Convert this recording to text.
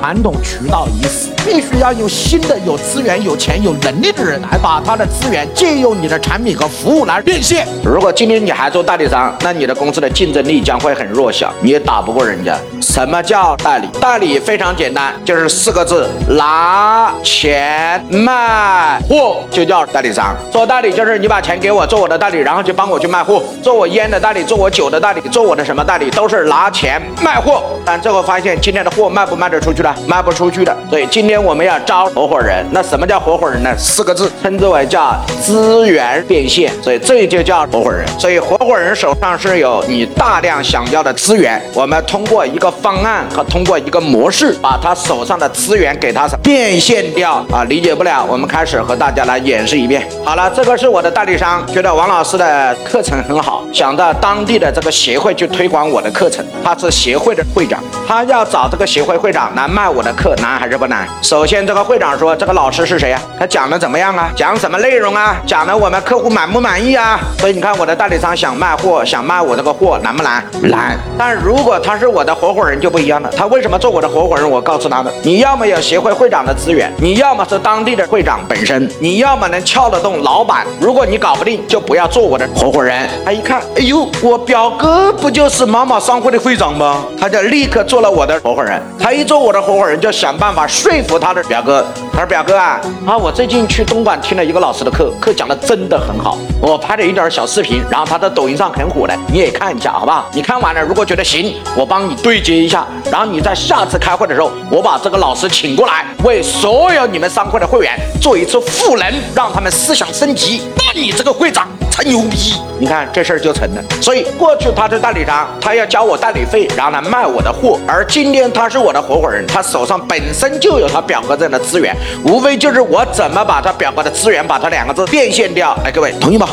传统渠道已死，必须要用新的有资源、有钱、有能力的人来把他的资源借用你的产品和服务来变现。如果今天你还做代理商，那你的公司的竞争力将会很弱小，你也打不过人家。什么叫代理？代理非常简单，就是四个字：拿钱卖货，就叫代理商。做代理就是你把钱给我做我的代理，然后就帮我去卖货，做我烟的代理，做我酒的代理，做我的什么代理，都是拿钱卖货。但最后发现今天的货卖不卖得出去了？卖不出去的。所以今天我们要招合伙人。那什么叫合伙人呢？四个字，称之为叫资源变现。所以这就叫合伙人。所以合伙人手上是有你大量想要的资源，我们通过一个方案和通过一个模式，把他手上的资源给他变现掉啊！理解不了，我们开始和大家来演示一遍。好了，这个是我的代理商，觉得王老师的课程很好，想到当地的这个协会去推广我的课程。他是协会的会长，他要找这个协会会长来卖卖我的课，难还是不难？首先，这个会长说：“这个老师是谁呀？他讲的怎么样啊？讲什么内容啊？讲的我们客户满不满意啊？”所以你看，我的代理商想卖货，想卖我这个货难不难？难。但如果他是我的合伙人就不一样了。他为什么做我的合伙人？我告诉他们：你要么有协会会长的资源，你要么是当地的会长本身，你要么能撬得动老板。如果你搞不定，就不要做我的合伙人。他一看，哎呦，我表哥不就是某某商会的会长吗？他就立刻做了我的合伙人。他一做我的合伙人，就想办法说服他的表哥。他说：“表哥啊，啊，我最近去东莞听了一个老师的课，课讲的真的很好。我拍了一点小视频，然后他在抖音上很火的，你也看一下，好不好？你看完了，如果觉得行，我帮你对接一下。然后你在下次开会的时候，我把这个老师请过来，为所有你们商会的会员做一次赋能，让他们思想升级。那你这个会长才牛逼！你看这事儿就成了。所以过去他是代理商，他要交我代理费，然后来卖我的货。而今天他是我的合伙人，他手上本身就有他表哥这样的资源。”无非就是我怎么把他表哥的资源，把他两个字变现掉。哎，各位同意吗？